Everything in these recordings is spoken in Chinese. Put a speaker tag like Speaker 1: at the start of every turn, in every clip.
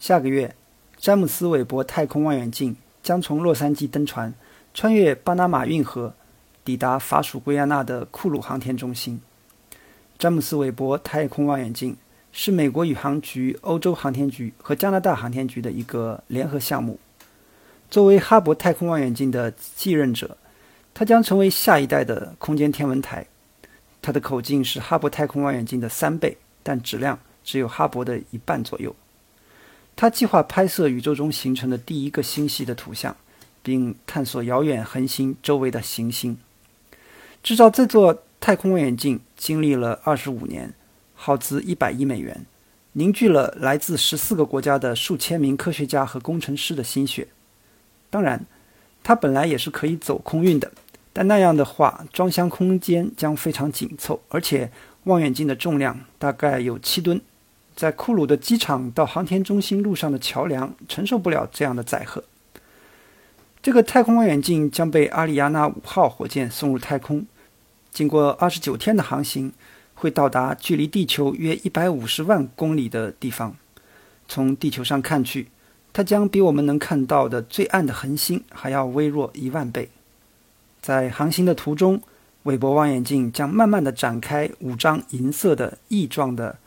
Speaker 1: 下个月，詹姆斯·韦伯太空望远镜将从洛杉矶登船，穿越巴拿马运河，抵达法属圭亚那的库鲁航天中心。詹姆斯·韦伯太空望远镜是美国宇航局、欧洲航天局和加拿大航天局的一个联合项目。作为哈勃太空望远镜的继任者，它将成为下一代的空间天文台。它的口径是哈勃太空望远镜的三倍，但质量只有哈勃的一半左右。他计划拍摄宇宙中形成的第一个星系的图像，并探索遥远恒星周围的行星。制造这座太空望远镜经历了二十五年，耗资一百亿美元，凝聚了来自十四个国家的数千名科学家和工程师的心血。当然，它本来也是可以走空运的，但那样的话，装箱空间将非常紧凑，而且望远镜的重量大概有七吨。在库鲁的机场到航天中心路上的桥梁承受不了这样的载荷。这个太空望远镜将被阿里亚纳五号火箭送入太空，经过二十九天的航行，会到达距离地球约一百五十万公里的地方。从地球上看去，它将比我们能看到的最暗的恒星还要微弱一万倍。在航行的途中，韦伯望远镜将慢慢地展开五张银色的翼状的。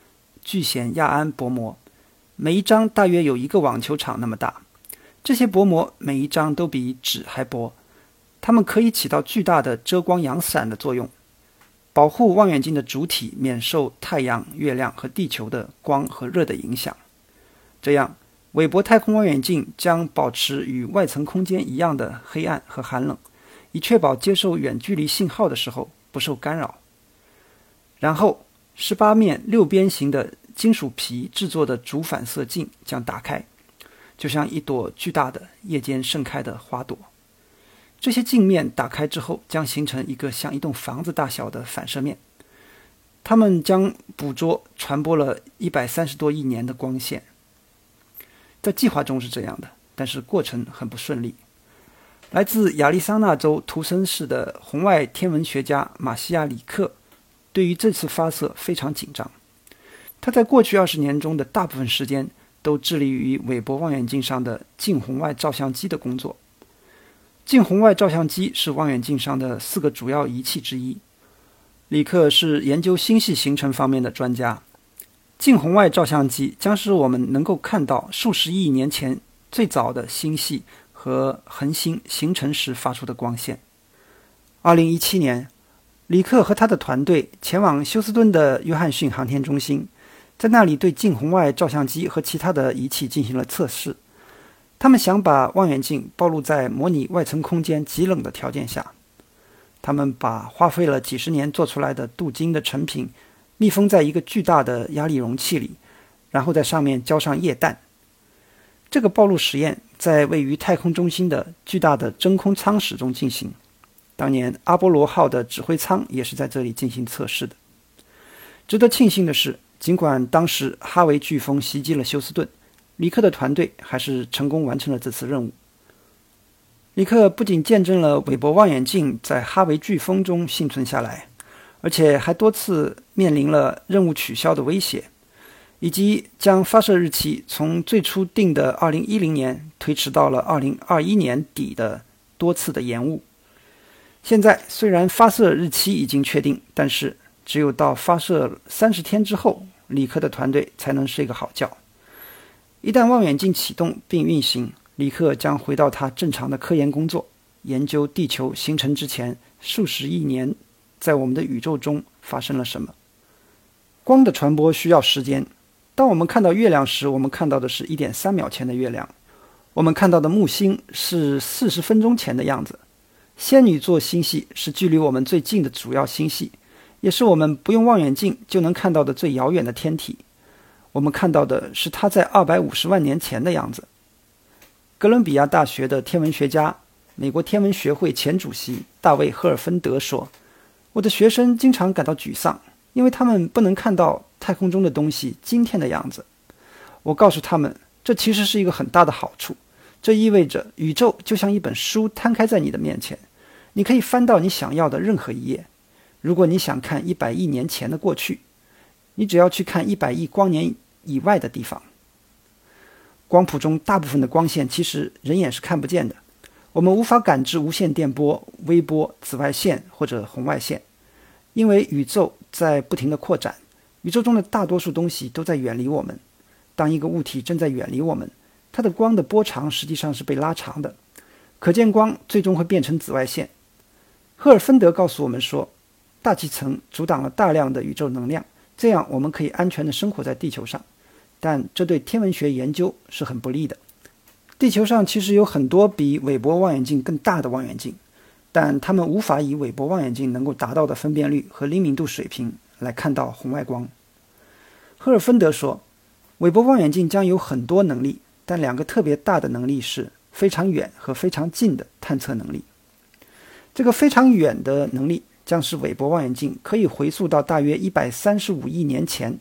Speaker 1: 聚酰亚胺薄膜，每一张大约有一个网球场那么大。这些薄膜每一张都比纸还薄，它们可以起到巨大的遮光阳伞的作用，保护望远镜的主体免受太阳、月亮和地球的光和热的影响。这样，韦伯太空望远镜将保持与外层空间一样的黑暗和寒冷，以确保接受远距离信号的时候不受干扰。然后。十八面六边形的金属皮制作的主反射镜将打开，就像一朵巨大的夜间盛开的花朵。这些镜面打开之后，将形成一个像一栋房子大小的反射面，它们将捕捉传播了一百三十多亿年的光线。在计划中是这样的，但是过程很不顺利。来自亚利桑那州图森市的红外天文学家马西亚里克。对于这次发射非常紧张，他在过去二十年中的大部分时间都致力于韦伯望远镜上的近红外照相机的工作。近红外照相机是望远镜上的四个主要仪器之一。李克是研究星系形成方面的专家。近红外照相机将使我们能够看到数十亿年前最早的星系和恒星形成时发出的光线。二零一七年。李克和他的团队前往休斯顿的约翰逊航天中心，在那里对近红外照相机和其他的仪器进行了测试。他们想把望远镜暴露在模拟外层空间极冷的条件下。他们把花费了几十年做出来的镀金的成品密封在一个巨大的压力容器里，然后在上面浇上液氮。这个暴露实验在位于太空中心的巨大的真空舱室中进行。当年阿波罗号的指挥舱也是在这里进行测试的。值得庆幸的是，尽管当时哈维飓风袭击了休斯顿，里克的团队还是成功完成了这次任务。里克不仅见证了韦伯望远镜在哈维飓风中幸存下来，而且还多次面临了任务取消的威胁，以及将发射日期从最初定的2010年推迟到了2021年底的多次的延误。现在虽然发射日期已经确定，但是只有到发射三十天之后，李克的团队才能睡个好觉。一旦望远镜启动并运行，李克将回到他正常的科研工作，研究地球形成之前数十亿年在我们的宇宙中发生了什么。光的传播需要时间。当我们看到月亮时，我们看到的是一点三秒前的月亮；我们看到的木星是四十分钟前的样子。仙女座星系是距离我们最近的主要星系，也是我们不用望远镜就能看到的最遥远的天体。我们看到的是它在二百五十万年前的样子。哥伦比亚大学的天文学家、美国天文学会前主席大卫·赫尔芬德说：“我的学生经常感到沮丧，因为他们不能看到太空中的东西今天的样子。我告诉他们，这其实是一个很大的好处。”这意味着宇宙就像一本书摊开在你的面前，你可以翻到你想要的任何一页。如果你想看一百亿年前的过去，你只要去看一百亿光年以外的地方。光谱中大部分的光线其实人眼是看不见的，我们无法感知无线电波、微波、紫外线或者红外线，因为宇宙在不停地扩展，宇宙中的大多数东西都在远离我们。当一个物体正在远离我们，它的光的波长实际上是被拉长的，可见光最终会变成紫外线。赫尔芬德告诉我们说，大气层阻挡了大量的宇宙能量，这样我们可以安全地生活在地球上。但这对天文学研究是很不利的。地球上其实有很多比韦伯望远镜更大的望远镜，但它们无法以韦伯望远镜能够达到的分辨率和灵敏度水平来看到红外光。赫尔芬德说。韦伯望远镜将有很多能力，但两个特别大的能力是非常远和非常近的探测能力。这个非常远的能力将使韦伯望远镜可以回溯到大约一百三十五亿年前，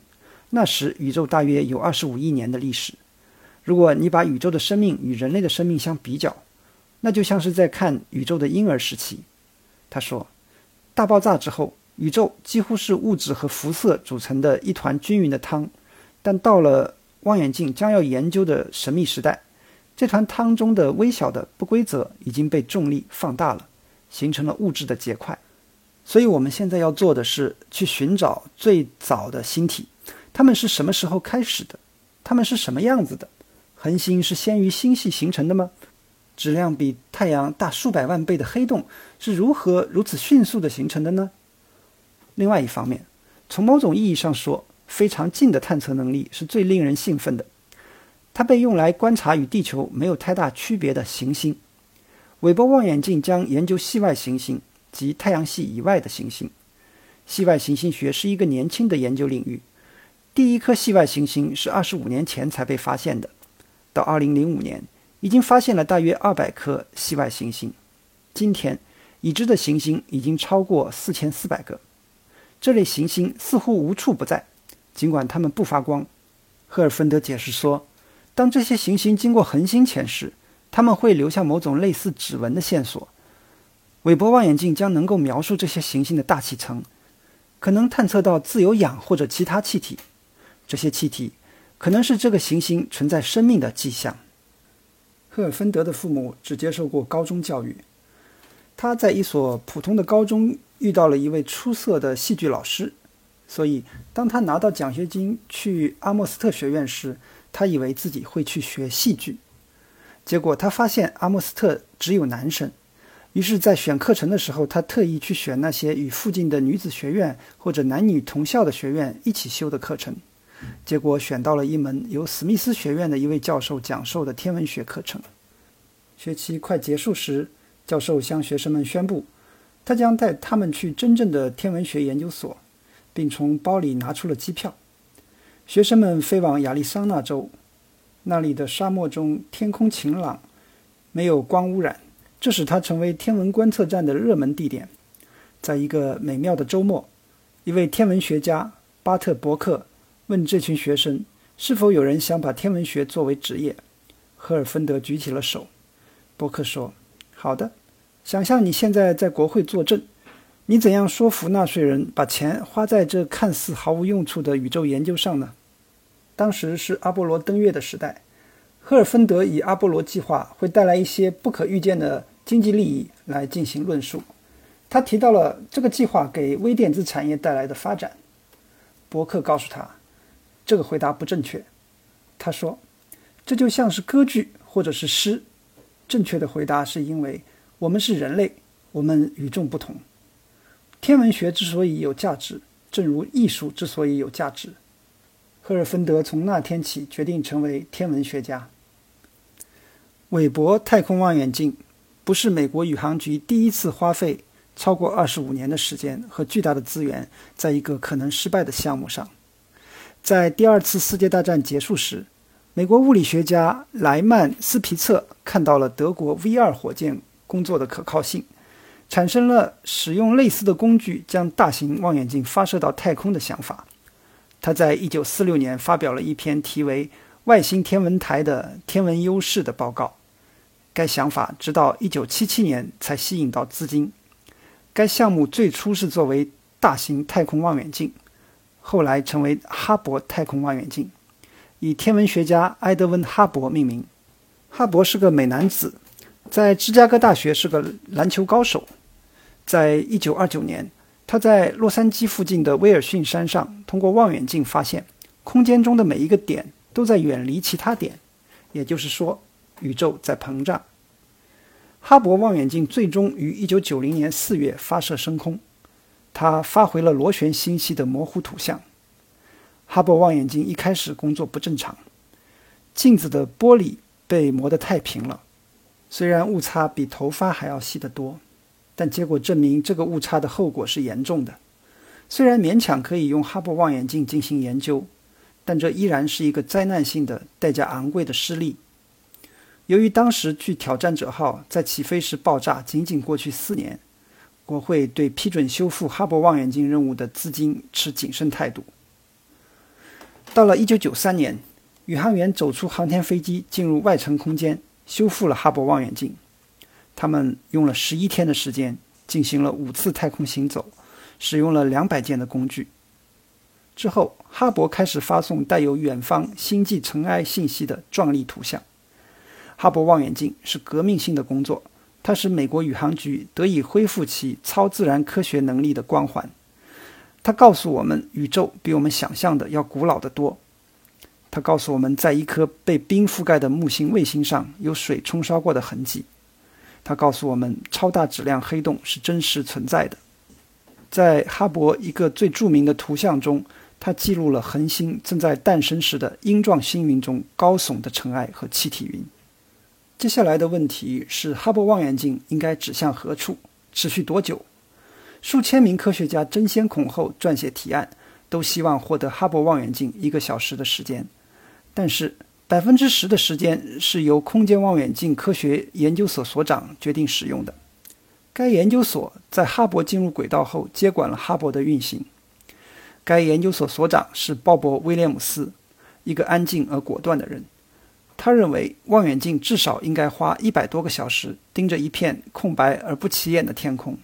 Speaker 1: 那时宇宙大约有二十五亿年的历史。如果你把宇宙的生命与人类的生命相比较，那就像是在看宇宙的婴儿时期。他说，大爆炸之后，宇宙几乎是物质和辐射组成的一团均匀的汤。但到了望远镜将要研究的神秘时代，这团汤中的微小的不规则已经被重力放大了，形成了物质的结块。所以，我们现在要做的是去寻找最早的星体，它们是什么时候开始的？它们是什么样子的？恒星是先于星系形成的吗？质量比太阳大数百万倍的黑洞是如何如此迅速地形成的呢？另外一方面，从某种意义上说，非常近的探测能力是最令人兴奋的，它被用来观察与地球没有太大区别的行星。韦伯望远镜将研究系外行星及太阳系以外的行星。系外行星学是一个年轻的研究领域，第一颗系外行星是二十五年前才被发现的，到二零零五年已经发现了大约二百颗系外行星。今天已知的行星已经超过四千四百个，这类行星似乎无处不在。尽管它们不发光，赫尔芬德解释说，当这些行星经过恒星前时，他们会留下某种类似指纹的线索。韦伯望远镜将能够描述这些行星的大气层，可能探测到自由氧或者其他气体。这些气体可能是这个行星存在生命的迹象。赫尔芬德的父母只接受过高中教育，他在一所普通的高中遇到了一位出色的戏剧老师。所以，当他拿到奖学金去阿莫斯特学院时，他以为自己会去学戏剧。结果，他发现阿莫斯特只有男生。于是，在选课程的时候，他特意去选那些与附近的女子学院或者男女同校的学院一起修的课程。结果，选到了一门由史密斯学院的一位教授讲授的天文学课程。学期快结束时，教授向学生们宣布，他将带他们去真正的天文学研究所。并从包里拿出了机票。学生们飞往亚利桑那州，那里的沙漠中天空晴朗，没有光污染，这使它成为天文观测站的热门地点。在一个美妙的周末，一位天文学家巴特伯克问这群学生：“是否有人想把天文学作为职业？”赫尔芬德举起了手。伯克说：“好的，想象你现在在国会作证。”你怎样说服纳税人把钱花在这看似毫无用处的宇宙研究上呢？当时是阿波罗登月的时代，赫尔芬德以阿波罗计划会带来一些不可预见的经济利益来进行论述。他提到了这个计划给微电子产业带来的发展。伯克告诉他，这个回答不正确。他说，这就像是歌剧或者是诗。正确的回答是因为我们是人类，我们与众不同。天文学之所以有价值，正如艺术之所以有价值。赫尔芬德从那天起决定成为天文学家。韦伯太空望远镜不是美国宇航局第一次花费超过二十五年的时间和巨大的资源在一个可能失败的项目上。在第二次世界大战结束时，美国物理学家莱曼斯皮策看到了德国 V 二火箭工作的可靠性。产生了使用类似的工具将大型望远镜发射到太空的想法。他在1946年发表了一篇题为《外星天文台的天文优势》的报告。该想法直到1977年才吸引到资金。该项目最初是作为大型太空望远镜，后来成为哈勃太空望远镜。以天文学家埃德温·哈勃命名。哈勃是个美男子，在芝加哥大学是个篮球高手。在一九二九年，他在洛杉矶附近的威尔逊山上，通过望远镜发现，空间中的每一个点都在远离其他点，也就是说，宇宙在膨胀。哈勃望远镜最终于一九九零年四月发射升空，它发回了螺旋星系的模糊图像。哈勃望远镜一开始工作不正常，镜子的玻璃。被磨得太平了，虽然误差比头发还要细得多，但结果证明这个误差的后果是严重的。虽然勉强可以用哈勃望远镜进行研究，但这依然是一个灾难性的、代价昂贵的失利。由于当时距挑战者号在起飞时爆炸仅仅过去四年，国会对批准修复哈勃望远镜任务的资金持谨慎态度。到了1993年。宇航员走出航天飞机，进入外层空间，修复了哈勃望远镜。他们用了十一天的时间，进行了五次太空行走，使用了两百件的工具。之后，哈勃开始发送带有远方星际尘埃信息的壮丽图像。哈勃望远镜是革命性的工作，它使美国宇航局得以恢复其超自然科学能力的光环。它告诉我们，宇宙比我们想象的要古老得多。它告诉我们在一颗被冰覆盖的木星卫星上有水冲刷过的痕迹。他告诉我们，超大质量黑洞是真实存在的。在哈勃一个最著名的图像中，他记录了恒星正在诞生时的鹰状星云中高耸的尘埃和气体云。接下来的问题是：哈勃望远镜应该指向何处？持续多久？数千名科学家争先恐后撰写提案，都希望获得哈勃望远镜一个小时的时间。但是，百分之十的时间是由空间望远镜科学研究所所长决定使用的。该研究所在哈勃进入轨道后接管了哈勃的运行。该研究所所长是鲍勃·威廉姆斯，一个安静而果断的人。他认为望远镜至少应该花一百多个小时盯着一片空白而不起眼的天空。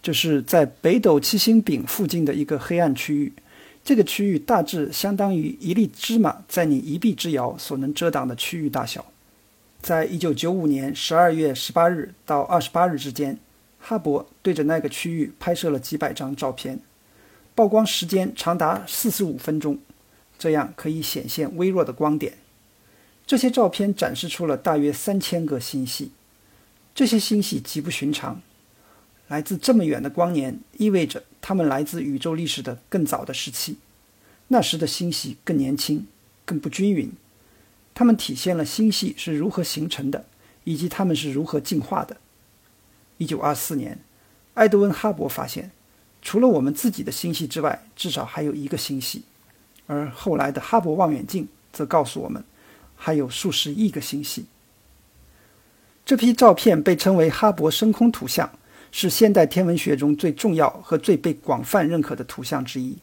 Speaker 1: 这是在北斗七星丙附近的一个黑暗区域。这个区域大致相当于一粒芝麻在你一臂之遥所能遮挡的区域大小。在一九九五年十二月十八日到二十八日之间，哈勃对着那个区域拍摄了几百张照片，曝光时间长达四十五分钟，这样可以显现微弱的光点。这些照片展示出了大约三千个星系，这些星系极不寻常。来自这么远的光年，意味着它们来自宇宙历史的更早的时期。那时的星系更年轻、更不均匀。它们体现了星系是如何形成的，以及它们是如何进化的。一九二四年，埃德温·哈勃发现，除了我们自己的星系之外，至少还有一个星系。而后来的哈勃望远镜则告诉我们，还有数十亿个星系。这批照片被称为哈勃深空图像。是现代天文学中最重要和最被广泛认可的图像之一。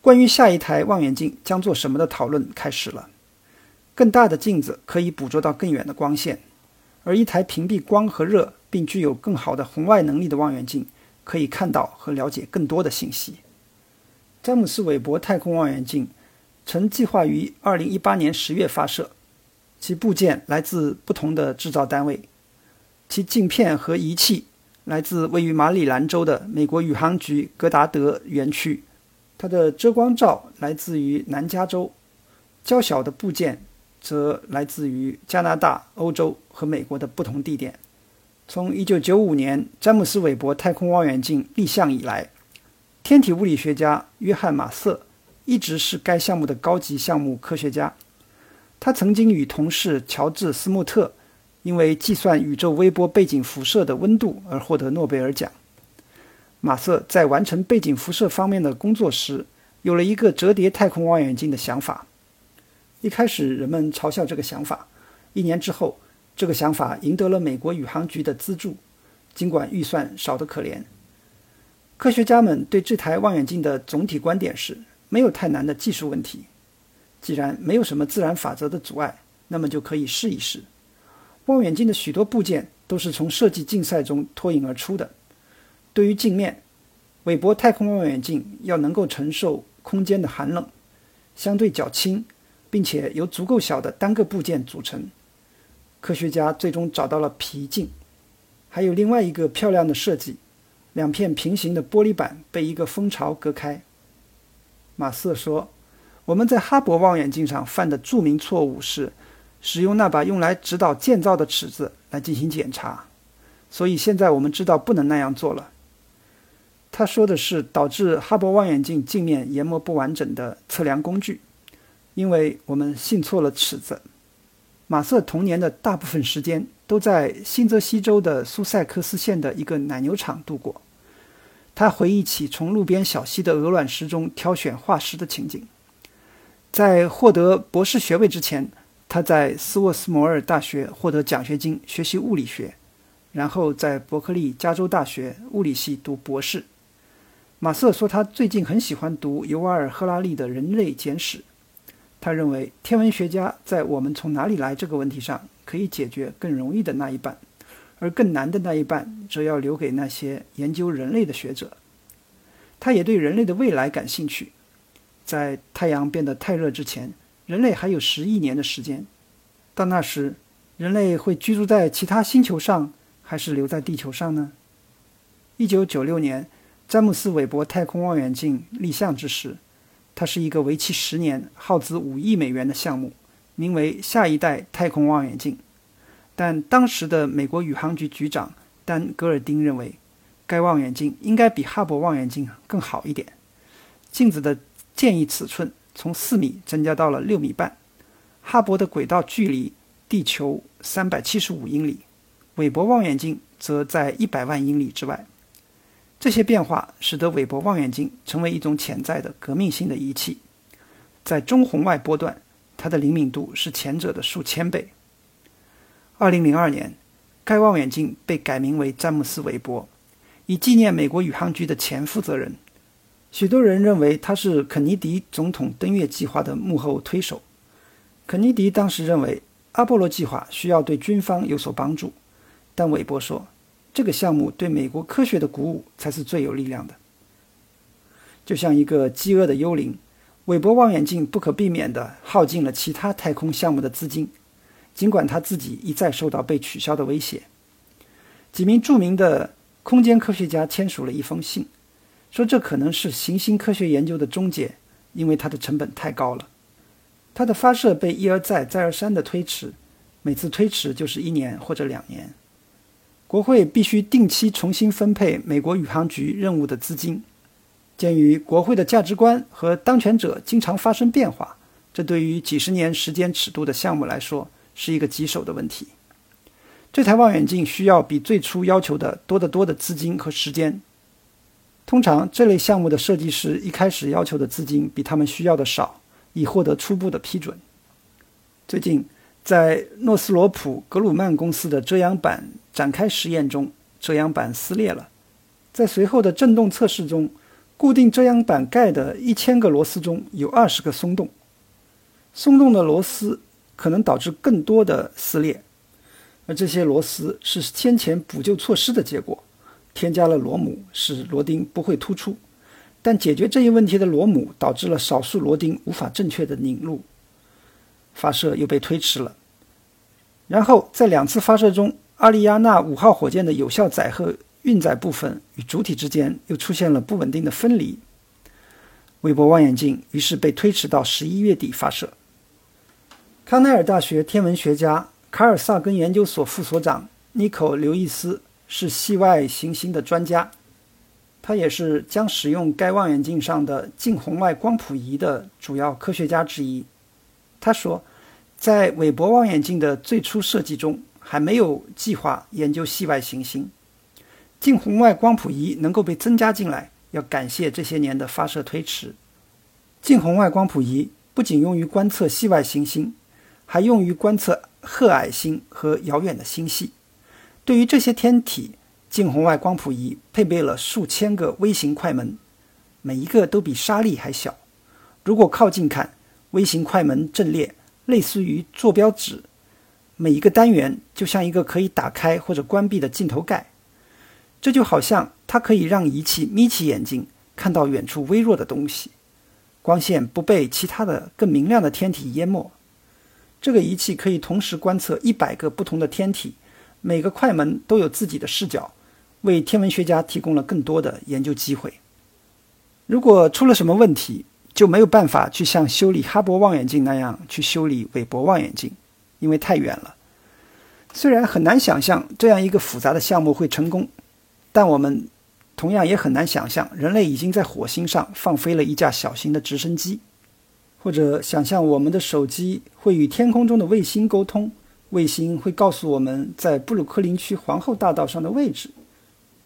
Speaker 1: 关于下一台望远镜将做什么的讨论开始了。更大的镜子可以捕捉到更远的光线，而一台屏蔽光和热并具有更好的红外能力的望远镜可以看到和了解更多的信息。詹姆斯·韦伯太空望远镜曾计划于2018年10月发射，其部件来自不同的制造单位，其镜片和仪器。来自位于马里兰州的美国宇航局格达德园区，它的遮光罩来自于南加州，较小的部件则来自于加拿大、欧洲和美国的不同地点。从1995年詹姆斯·韦伯太空望远镜立项以来，天体物理学家约翰·马瑟一直是该项目的高级项目科学家。他曾经与同事乔治·斯穆特。因为计算宇宙微波背景辐射的温度而获得诺贝尔奖。马瑟在完成背景辐射方面的工作时，有了一个折叠太空望远镜的想法。一开始，人们嘲笑这个想法。一年之后，这个想法赢得了美国宇航局的资助，尽管预算少得可怜。科学家们对这台望远镜的总体观点是：没有太难的技术问题。既然没有什么自然法则的阻碍，那么就可以试一试。望远镜的许多部件都是从设计竞赛中脱颖而出的。对于镜面，韦伯太空望远镜要能够承受空间的寒冷，相对较轻，并且由足够小的单个部件组成。科学家最终找到了皮镜，还有另外一个漂亮的设计：两片平行的玻璃板被一个蜂巢隔开。马瑟说：“我们在哈勃望远镜上犯的著名错误是使用那把用来指导建造的尺子来进行检查，所以现在我们知道不能那样做了。”他说的是导致哈勃望远镜镜面研磨不完整的测量工具，因为我们信错了尺子。马瑟童年的大部分时间都在新泽西州的苏塞克斯县的一个奶牛场度过。他回忆起从路边小溪的鹅卵石中挑选化石的情景。在获得博士学位之前，他在斯沃斯摩尔大学获得奖学金学习物理学，然后在伯克利加州大学物理系读博士。马瑟说，他最近很喜欢读尤瓦尔·赫拉利的《人类简史》。他认为，天文学家在“我们从哪里来”这个问题上可以解决更容易的那一半，而更难的那一半则要留给那些研究人类的学者。他也对人类的未来感兴趣。在太阳变得太热之前，人类还有十亿年的时间。到那时，人类会居住在其他星球上，还是留在地球上呢？一九九六年。詹姆斯·韦伯太空望远镜立项之时，它是一个为期十年、耗资五亿美元的项目，名为“下一代太空望远镜”。但当时的美国宇航局局长丹·戈尔丁认为，该望远镜应该比哈勃望远镜更好一点。镜子的建议尺寸从四米增加到了六米半。哈勃的轨道距离地球三百七十五英里，韦伯望远镜则在一百万英里之外。这些变化使得韦伯望远镜成为一种潜在的革命性的仪器。在中红外波段，它的灵敏度是前者的数千倍。2002年，该望远镜被改名为詹姆斯·韦伯，以纪念美国宇航局的前负责人。许多人认为他是肯尼迪总统登月计划的幕后推手。肯尼迪当时认为阿波罗计划需要对军方有所帮助，但韦伯说。这个项目对美国科学的鼓舞才是最有力量的。就像一个饥饿的幽灵，韦伯望远镜不可避免地耗尽了其他太空项目的资金，尽管他自己一再受到被取消的威胁。几名著名的空间科学家签署了一封信，说这可能是行星科学研究的终结，因为它的成本太高了。它的发射被一而再、再而三地推迟，每次推迟就是一年或者两年。国会必须定期重新分配美国宇航局任务的资金。鉴于国会的价值观和当权者经常发生变化，这对于几十年时间尺度的项目来说是一个棘手的问题。这台望远镜需要比最初要求的多得多的资金和时间。通常，这类项目的设计师一开始要求的资金比他们需要的少，以获得初步的批准。最近。在诺斯罗普格鲁曼公司的遮阳板展开实验中，遮阳板撕裂了。在随后的振动测试中，固定遮阳板盖的一千个螺丝中有二十个松动。松动的螺丝可能导致更多的撕裂，而这些螺丝是先前补救措施的结果。添加了螺母，使螺钉不会突出，但解决这一问题的螺母导致了少数螺钉无法正确的拧入。发射又被推迟了。然后在两次发射中，阿里亚纳五号火箭的有效载荷运载部分与主体之间又出现了不稳定的分离。韦伯望远镜于是被推迟到十一月底发射。康奈尔大学天文学家卡尔萨根研究所副所长尼可刘易斯是系外行星的专家，他也是将使用该望远镜上的近红外光谱仪的主要科学家之一。他说，在韦伯望远镜的最初设计中，还没有计划研究系外行星。近红外光谱仪能够被增加进来，要感谢这些年的发射推迟。近红外光谱仪不仅用于观测系外行星，还用于观测褐矮星和遥远的星系。对于这些天体，近红外光谱仪配备了数千个微型快门，每一个都比沙粒还小。如果靠近看，微型快门阵列类似于坐标纸，每一个单元就像一个可以打开或者关闭的镜头盖。这就好像它可以让仪器眯起眼睛看到远处微弱的东西。光线不被其他的更明亮的天体淹没。这个仪器可以同时观测一百个不同的天体，每个快门都有自己的视角，为天文学家提供了更多的研究机会。如果出了什么问题，就没有办法去像修理哈勃望远镜那样去修理韦伯望远镜，因为太远了。虽然很难想象这样一个复杂的项目会成功，但我们同样也很难想象人类已经在火星上放飞了一架小型的直升机。或者想象我们的手机会与天空中的卫星沟通，卫星会告诉我们在布鲁克林区皇后大道上的位置。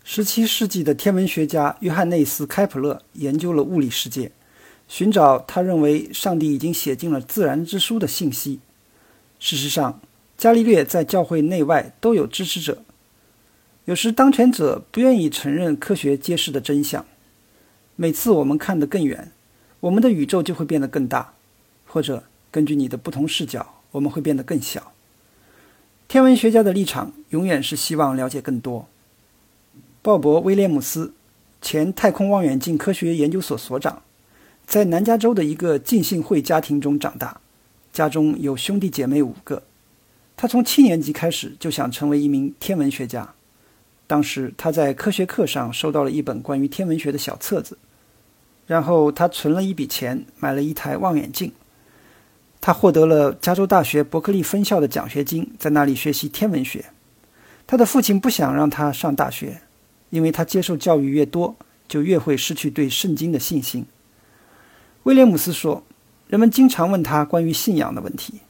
Speaker 1: 十七世纪的天文学家约翰内斯·开普勒研究了物理世界，寻找他认为上帝已经写进了自然之书的信息。事实上，伽利略在教会内外都有支持者。有时当权者不愿意承认科学揭示的真相。每次我们看得更远。我们的宇宙就会变得更大，或者根据你的不同视角，我们会变得更小。天文学家的立场永远是希望了解更多。鲍勃·威廉姆斯，前太空望远镜科学研究所所长，在南加州的一个浸信会家庭中长大，家中有兄弟姐妹五个。他从七年级开始就想成为一名天文学家。当时他在科学课上收到了一本关于天文学的小册子。然后他存了一笔钱，买了一台望远镜。他获得了加州大学伯克利分校的奖学金，在那里学习天文学。他的父亲不想让他上大学，因为他接受教育越多，就越会失去对圣经的信心。威廉姆斯说：“人们经常问他关于信仰的问题。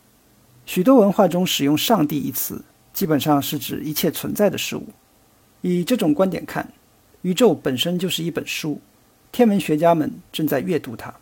Speaker 1: 许多文化中使用‘上帝’一词，基本上是指一切存在的事物。以这种观点看，宇宙本身就是一本书。”天文学家们正在阅读它。